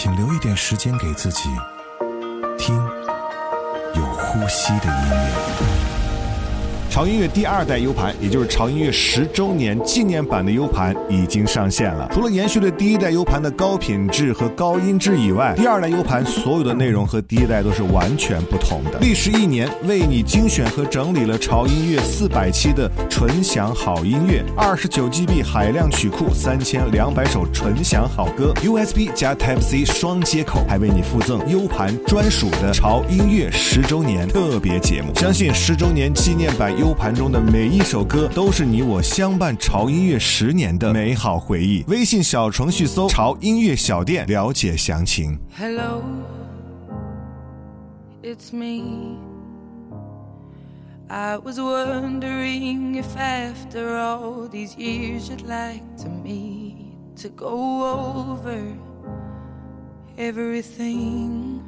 请留一点时间给自己，听有呼吸的音乐。潮音乐第二代 U 盘，也就是潮音乐十周年纪念版的 U 盘已经上线了。除了延续了第一代 U 盘的高品质和高音质以外，第二代 U 盘所有的内容和第一代都是完全不同的。历时一年，为你精选和整理了潮音乐四百期的纯享好音乐，二十九 GB 海量曲库，三千两百首纯享好歌，USB 加 Type C 双接口，还为你附赠 U 盘专属的潮音乐十周年特别节目。相信十周年纪念版。U 盘中的每一首歌都是你我相伴潮音乐十年的美好回忆。微信小程序搜“潮音乐小店”了解详情。Hello, it's me. I was wondering if after all these years you'd like to me to go over everything.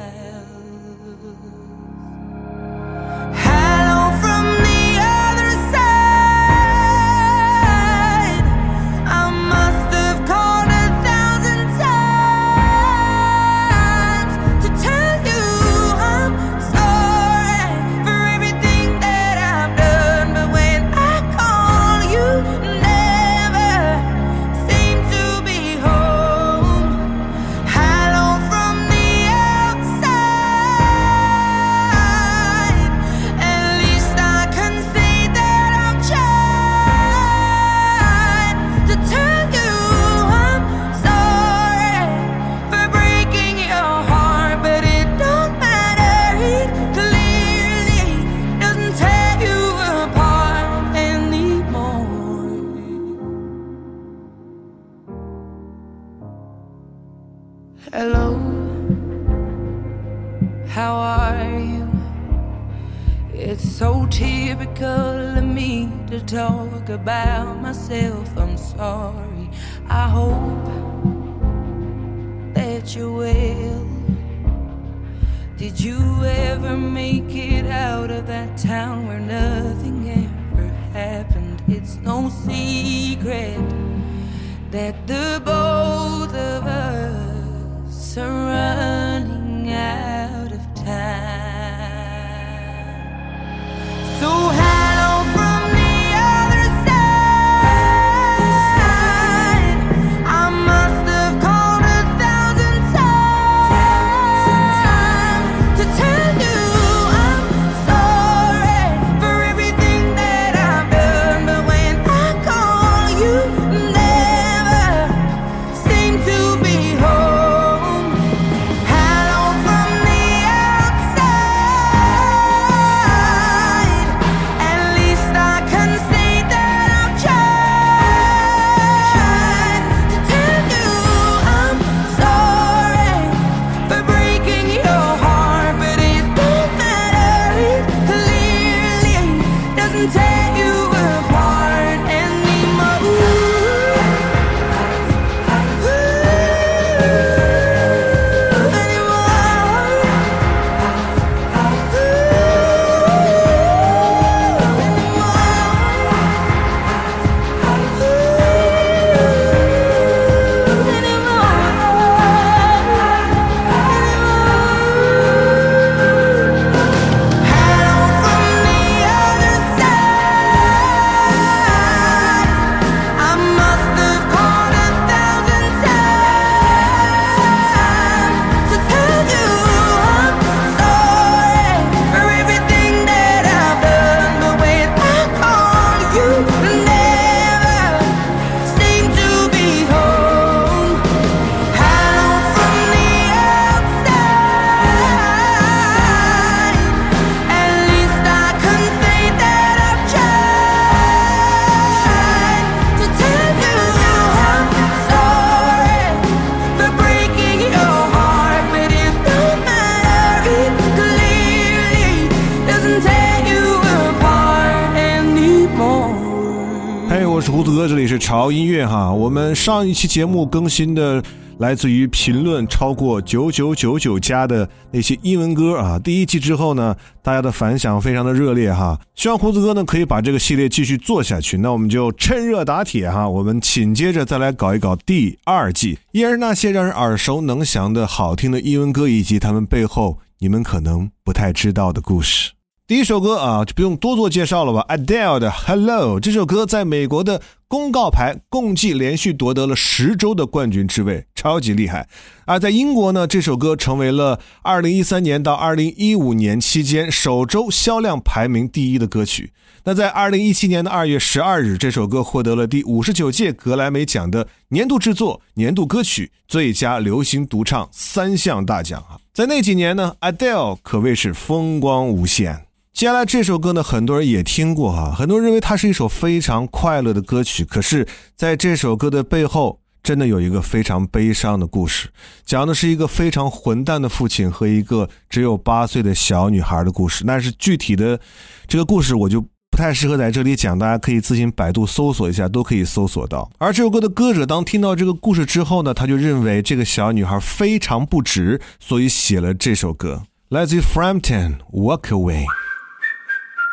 这里是潮音乐哈。我们上一期节目更新的来自于评论超过九九九九加的那些英文歌啊。第一季之后呢，大家的反响非常的热烈哈。希望胡子哥呢可以把这个系列继续做下去。那我们就趁热打铁哈，我们紧接着再来搞一搞第二季，依然那些让人耳熟能详的好听的英文歌，以及他们背后你们可能不太知道的故事。第一首歌啊，就不用多做介绍了吧？Adele 的《Hello》这首歌在美国的公告牌共计连续夺得了十周的冠军之位，超级厉害。而在英国呢，这首歌成为了2013年到2015年期间首周销量排名第一的歌曲。那在2017年的2月12日，这首歌获得了第五十九届格莱美奖的年度制作、年度歌曲、最佳流行独唱三项大奖啊！在那几年呢，Adele 可谓是风光无限。接下来这首歌呢，很多人也听过哈，很多人认为它是一首非常快乐的歌曲。可是，在这首歌的背后，真的有一个非常悲伤的故事，讲的是一个非常混蛋的父亲和一个只有八岁的小女孩的故事。但是具体的这个故事，我就不太适合在这里讲，大家可以自行百度搜索一下，都可以搜索到。而这首歌的歌者当听到这个故事之后呢，他就认为这个小女孩非常不值，所以写了这首歌，来自于 Frampton Walk Away。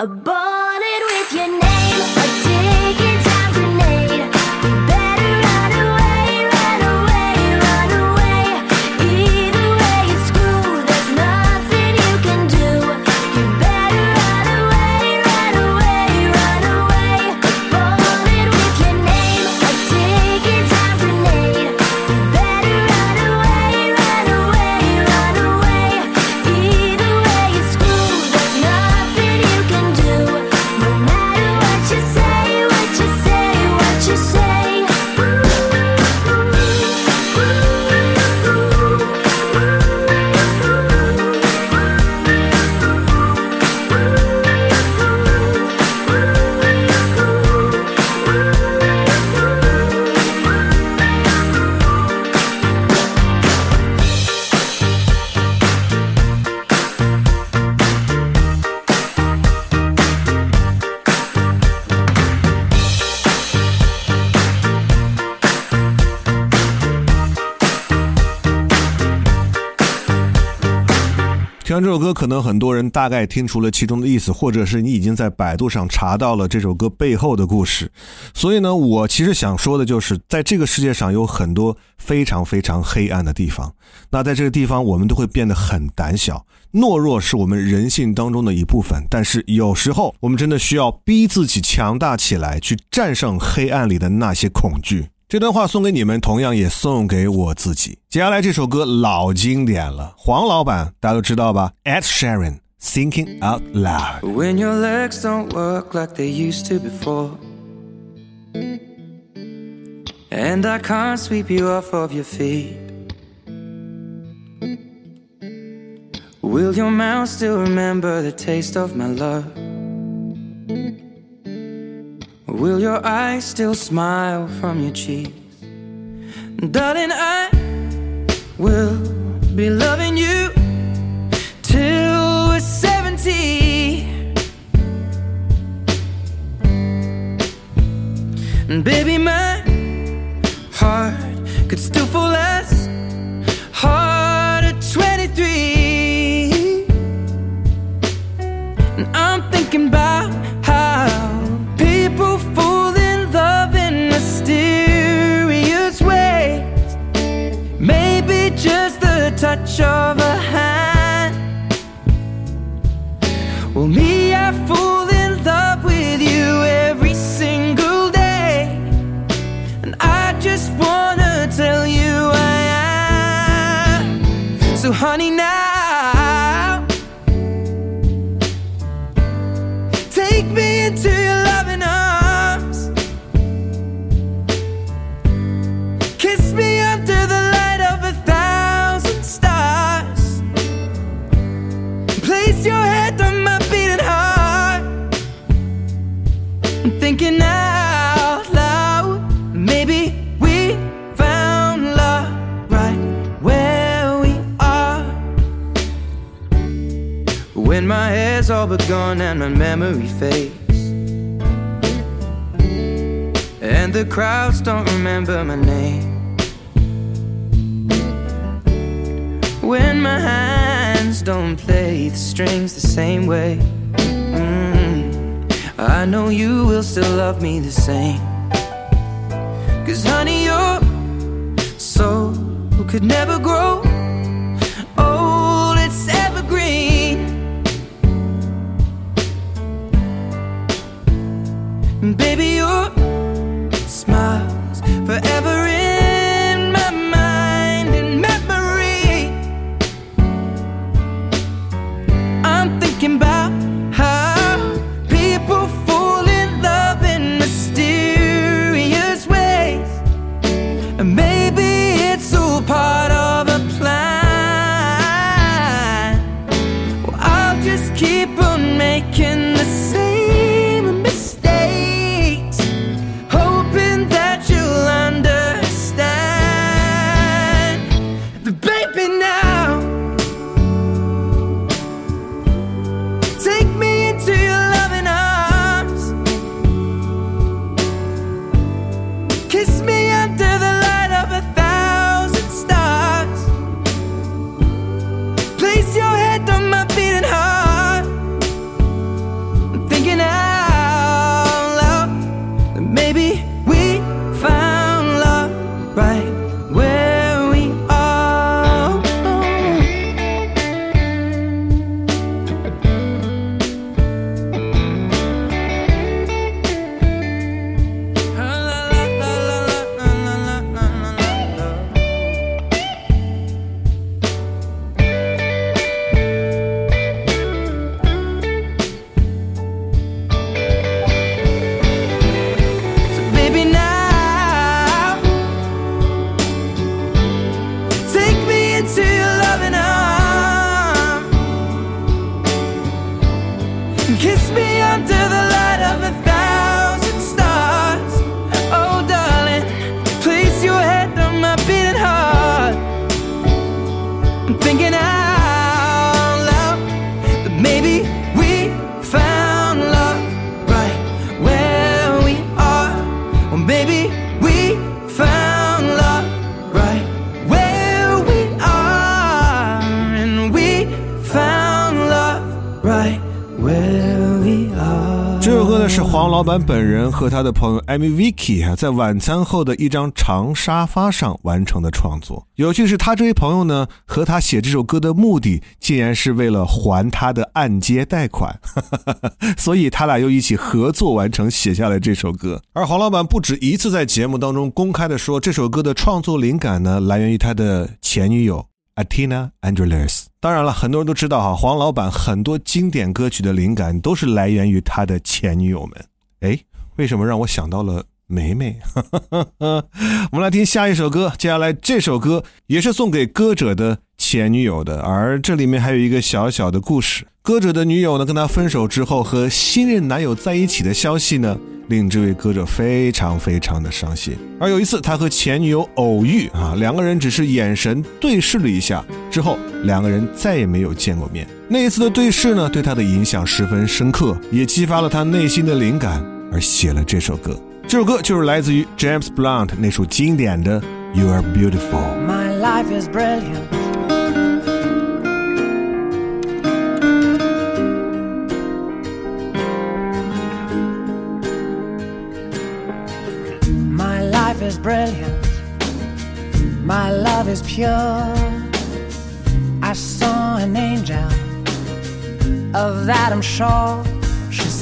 I bought it with your name. 听完这首歌，可能很多人大概听出了其中的意思，或者是你已经在百度上查到了这首歌背后的故事。所以呢，我其实想说的就是，在这个世界上有很多非常非常黑暗的地方。那在这个地方，我们都会变得很胆小、懦弱，是我们人性当中的一部分。但是有时候，我们真的需要逼自己强大起来，去战胜黑暗里的那些恐惧。这段话送给你们，同样也送给我自己。接下来这首歌老经典了，黄老板大家都知道吧？Ed Sheeran Thinking Out Loud。When your legs don't work like they used to before, and I can't sweep you off of your feet. Will your mouth still remember the taste of my love? Will your eyes still smile from your cheeks? Darling, I will be loving you till we're 70. And baby, my heart could still fall as hard of strings the same way. Mm, I know you will still love me the same. Cause honey, your soul could never grow 和他的朋友 Amy Vicky 啊，在晚餐后的一张长沙发上完成的创作。有趣的是，他这位朋友呢，和他写这首歌的目的，竟然是为了还他的按揭贷款，所以他俩又一起合作完成写下了这首歌。而黄老板不止一次在节目当中公开的说，这首歌的创作灵感呢，来源于他的前女友 Atina Andrews。当然了，很多人都知道哈，黄老板很多经典歌曲的灵感都是来源于他的前女友们。哎，为什么让我想到了梅梅？我们来听下一首歌，接下来这首歌也是送给歌者的前女友的，而这里面还有一个小小的故事。歌者的女友呢，跟他分手之后和新任男友在一起的消息呢？令这位歌者非常非常的伤心。而有一次，他和前女友偶遇啊，两个人只是眼神对视了一下，之后两个人再也没有见过面。那一次的对视呢，对他的影响十分深刻，也激发了他内心的灵感，而写了这首歌。这首歌就是来自于 James Blunt 那首经典的《You Are Beautiful》。My life is brilliant. is brilliant. My love is pure. I saw an angel, of that I'm sure.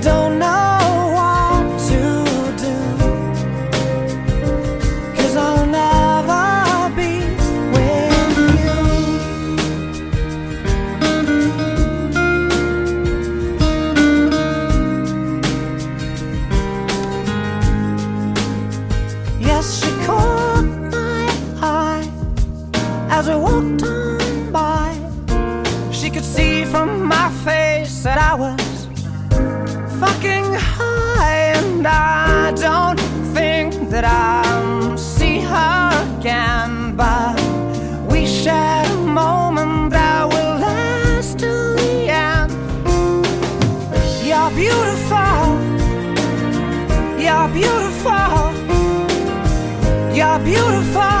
don't know. beautiful. You're beautiful.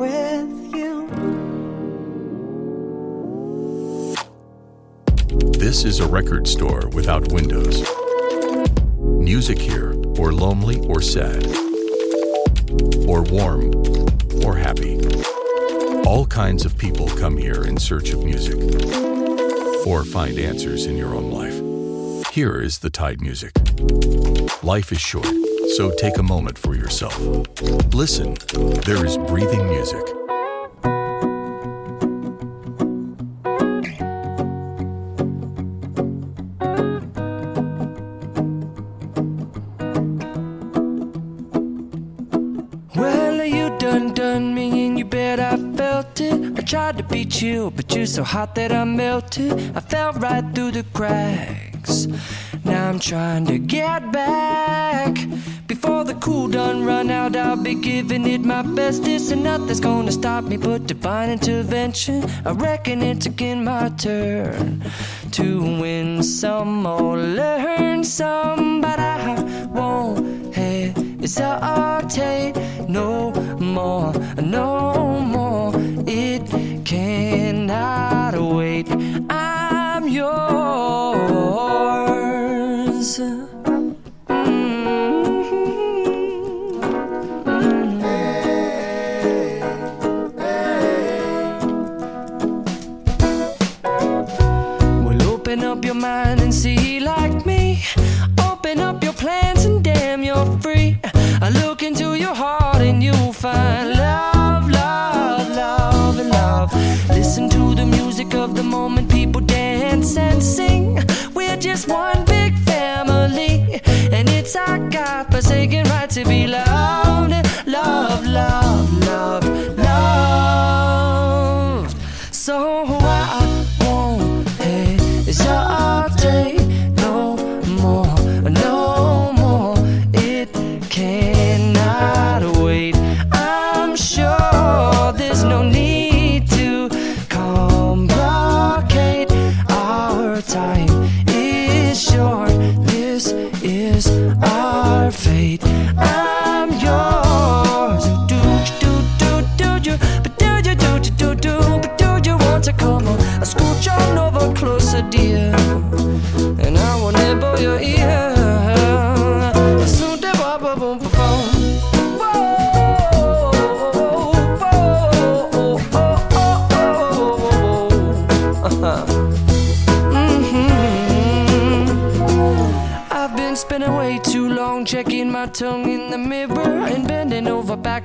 I don't know. is a record store without windows. Music here, or lonely or sad, or warm or happy. All kinds of people come here in search of music or find answers in your own life. Here is the Tide Music. Life is short, so take a moment for yourself. Listen, there is breathing music. Well are you, done done me and you bet I felt it? I tried to beat you, but you're so hot that I melted. I fell right through the cracks. Now I'm trying to get giving it my best. This and nothing's gonna stop me but divine intervention. I reckon it's again my turn to win some or learn some, but I won't hesitate no more, no more. It cannot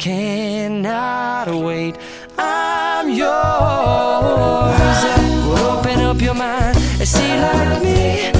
cannot wait. I'm yours. Open up your mind and see like me.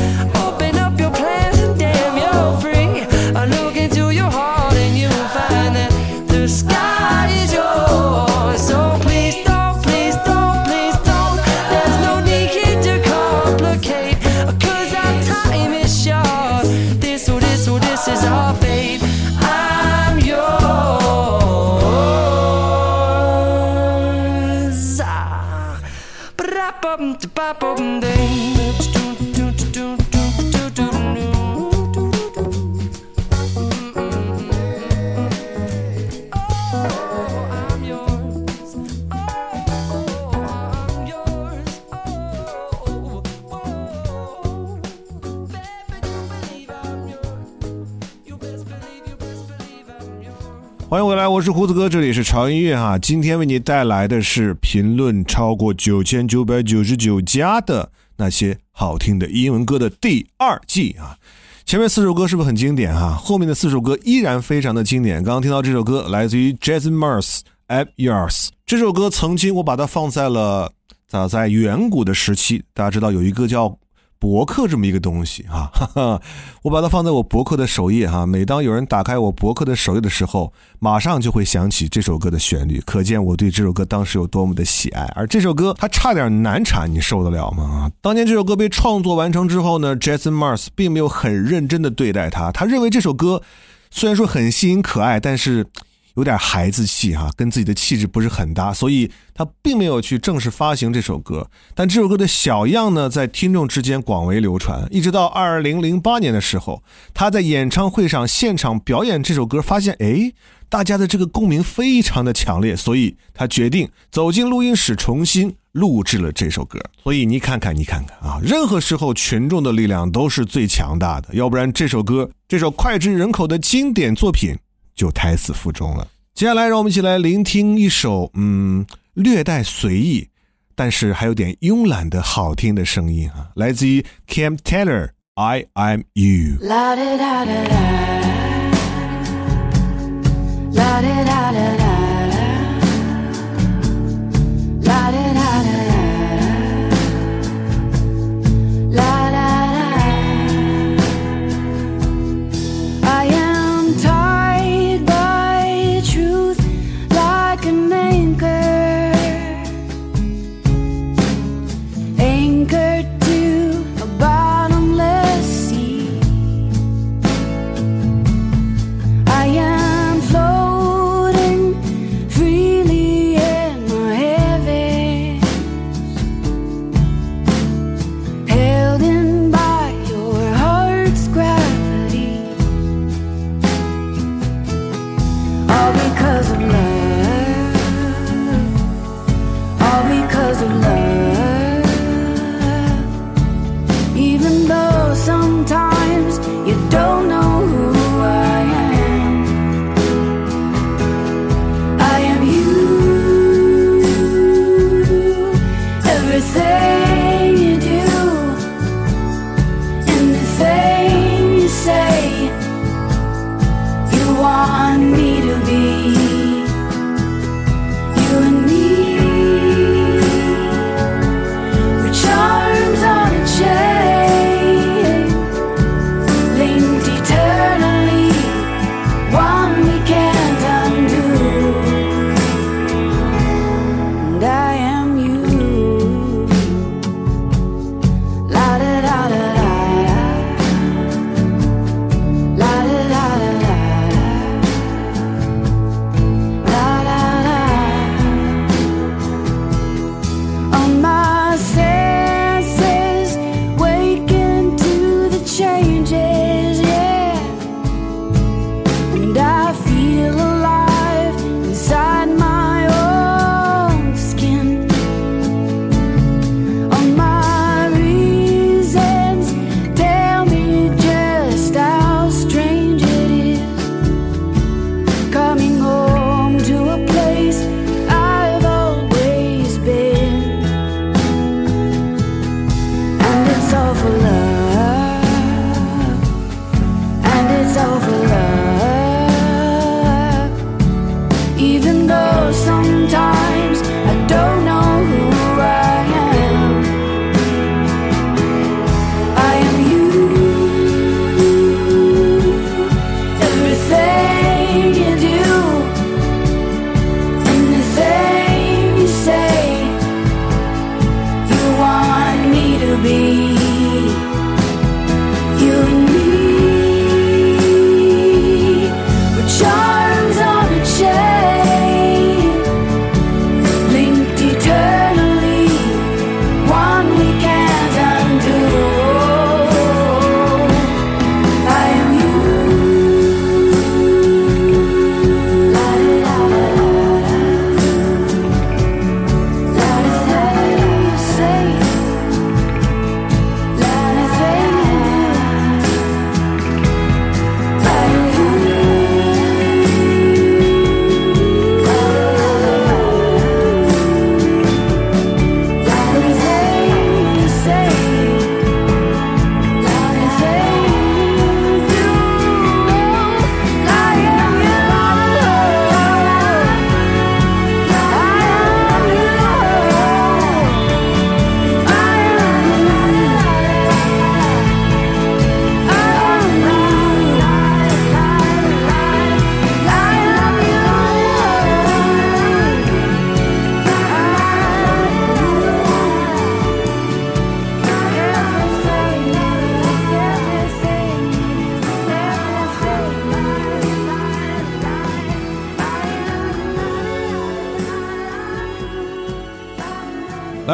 我是胡子哥，这里是潮音乐哈。今天为你带来的是评论超过九千九百九十九家的那些好听的英文歌的第二季啊。前面四首歌是不是很经典哈？后面的四首歌依然非常的经典。刚刚听到这首歌来自于 Jason Mars，《At Yours》。这首歌曾经我把它放在了早在远古的时期，大家知道有一个叫博客这么一个东西哈，哈哈，我把它放在我博客的首页哈。每当有人打开我博客的首页的时候，马上就会想起这首歌的旋律，可见我对这首歌当时有多么的喜爱。而这首歌它差点难产，你受得了吗？当年这首歌被创作完成之后呢，Jason Mars 并没有很认真的对待它，他认为这首歌虽然说很吸引可爱，但是。有点孩子气哈，跟自己的气质不是很搭，所以他并没有去正式发行这首歌。但这首歌的小样呢，在听众之间广为流传，一直到二零零八年的时候，他在演唱会上现场表演这首歌，发现哎，大家的这个共鸣非常的强烈，所以他决定走进录音室重新录制了这首歌。所以你看看，你看看啊，任何时候群众的力量都是最强大的，要不然这首歌，这首脍炙人口的经典作品。就胎死腹中了。接下来，让我们一起来聆听一首嗯略带随意，但是还有点慵懒的好听的声音啊，来自于 Cam Taylor，《I Am You》。啦啦啦啦啦啦啦啦啦啦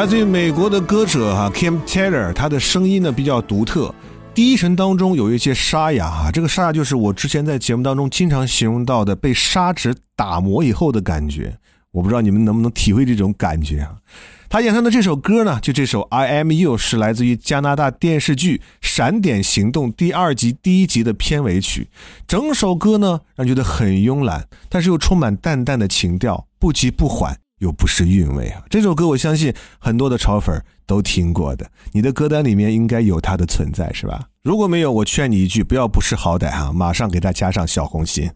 来自于美国的歌者哈、Kim Taylor，他的声音呢比较独特，低沉当中有一些沙哑哈、这个沙哑就是我之前在节目当中经常形容到的被砂纸打磨以后的感觉。我不知道你们能不能体会这种感觉啊？他演唱的这首歌呢，就这首《I Am You》是来自于加拿大电视剧《闪点行动》第二集第一集的片尾曲。整首歌呢，让人觉得很慵懒，但是又充满淡淡的情调，不急不缓，又不失韵味啊。这首歌我相信很多的潮粉都听过的，你的歌单里面应该有它的存在，是吧？如果没有，我劝你一句，不要不识好歹哈、马上给它加上小红心。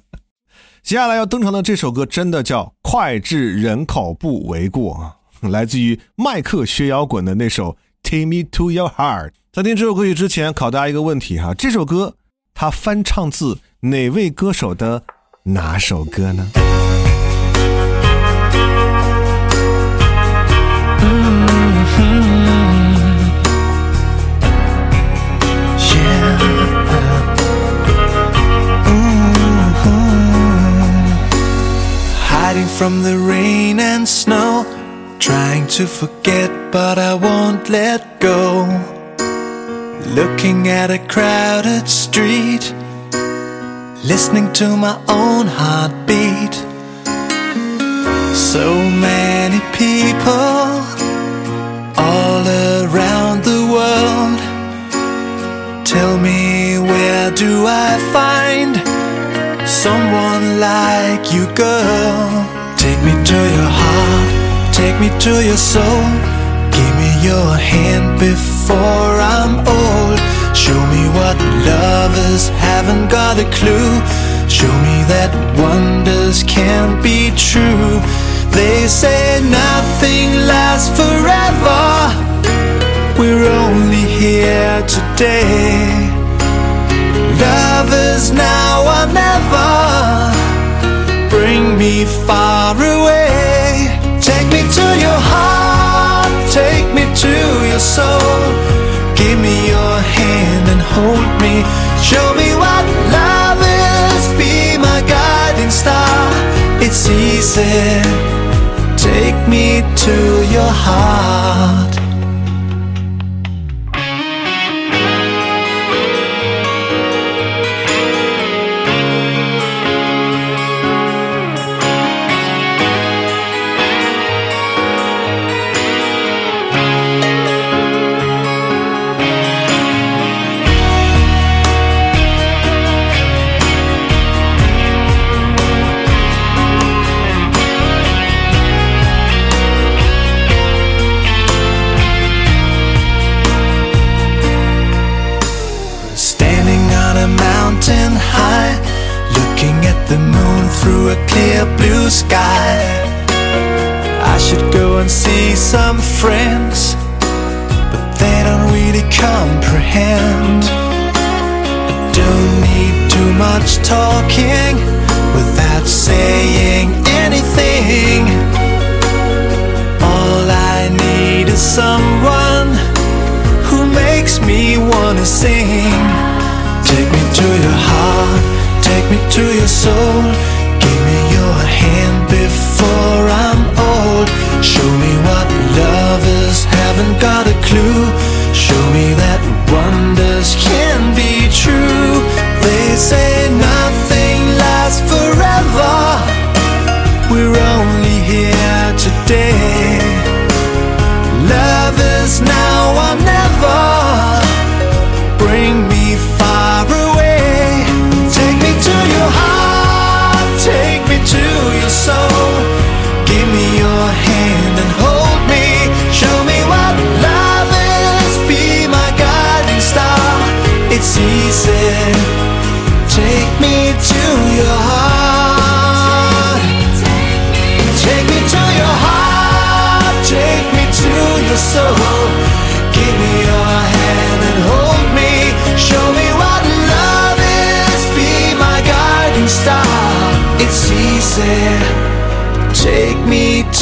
接下来要登场的这首歌真的叫脍炙人口不为过啊！来自于麦克学摇滚的那首《Take Me to Your Heart》。在听这首歌曲之前，考大家一个问题哈：这首歌它翻唱自哪位歌手的哪首歌呢？Hiding from the rain and snow, trying to forget, but I won't let go. Looking at a crowded street, listening to my own heartbeat. So many people all around the world. Tell me, where do I find someone like you, girl? Take me to your heart, take me to your soul. Give me your hand before I'm old. Show me what lovers haven't got a clue. Show me that wonders can't be true. They say nothing lasts forever. We're only here today. Lovers now or never. Bring me far away. Take me to your heart. Take me to your soul. Give me your hand and hold me. Show me what love is. Be my guiding star. It's easy. Take me to your heart.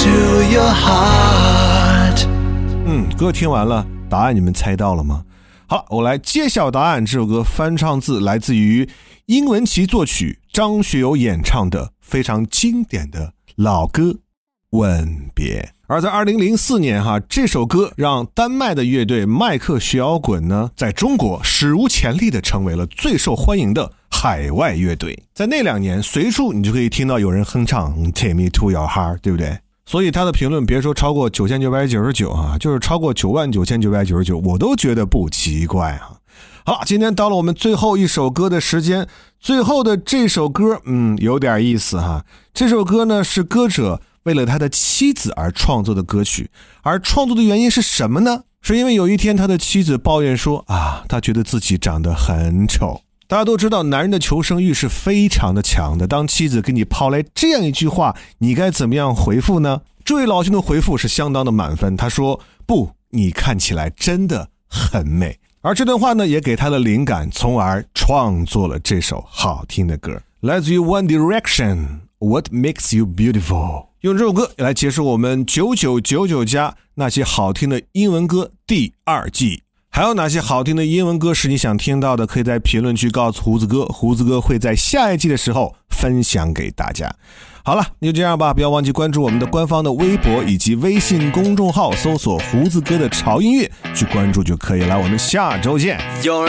To your heart. 嗯，歌听完了，答案你们猜到了吗？好，我来揭晓答案。这首歌翻唱自来自于英文奇作曲、张学友演唱的非常经典的老歌《吻别》。而在二零零四年，哈，这首歌让丹麦的乐队麦克学摇滚呢，在中国史无前例的成为了最受欢迎的海外乐队。在那两年，随处你就可以听到有人哼唱《Take Me to Your Heart》，对不对？所以他的评论别说超过九千九百九十九啊，就是超过九万九千九百九十九，我都觉得不奇怪啊。好，今天到了我们最后一首歌的时间，最后的这首歌，嗯，有点意思哈。这首歌呢是歌者为了他的妻子而创作的歌曲，而创作的原因是什么呢？是因为有一天他的妻子抱怨说啊，他觉得自己长得很丑。大家都知道，男人的求生欲是非常的强的。当妻子给你抛来这样一句话，你该怎么样回复呢？这位老兄的回复是相当的满分。他说：“不，你看起来真的很美。”而这段话呢，也给他的灵感，从而创作了这首好听的歌，来自于 One Direction。What makes you beautiful？用这首歌来结束我们九九九九加那些好听的英文歌第二季。还有哪些好听的英文歌是你想听到的？可以在评论区告诉胡子哥，胡子哥会在下一季的时候分享给大家。好了，那就这样吧，不要忘记关注我们的官方的微博以及微信公众号，搜索“胡子哥的潮音乐”去关注就可以了。我们下周见。You're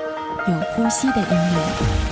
有呼吸的音乐。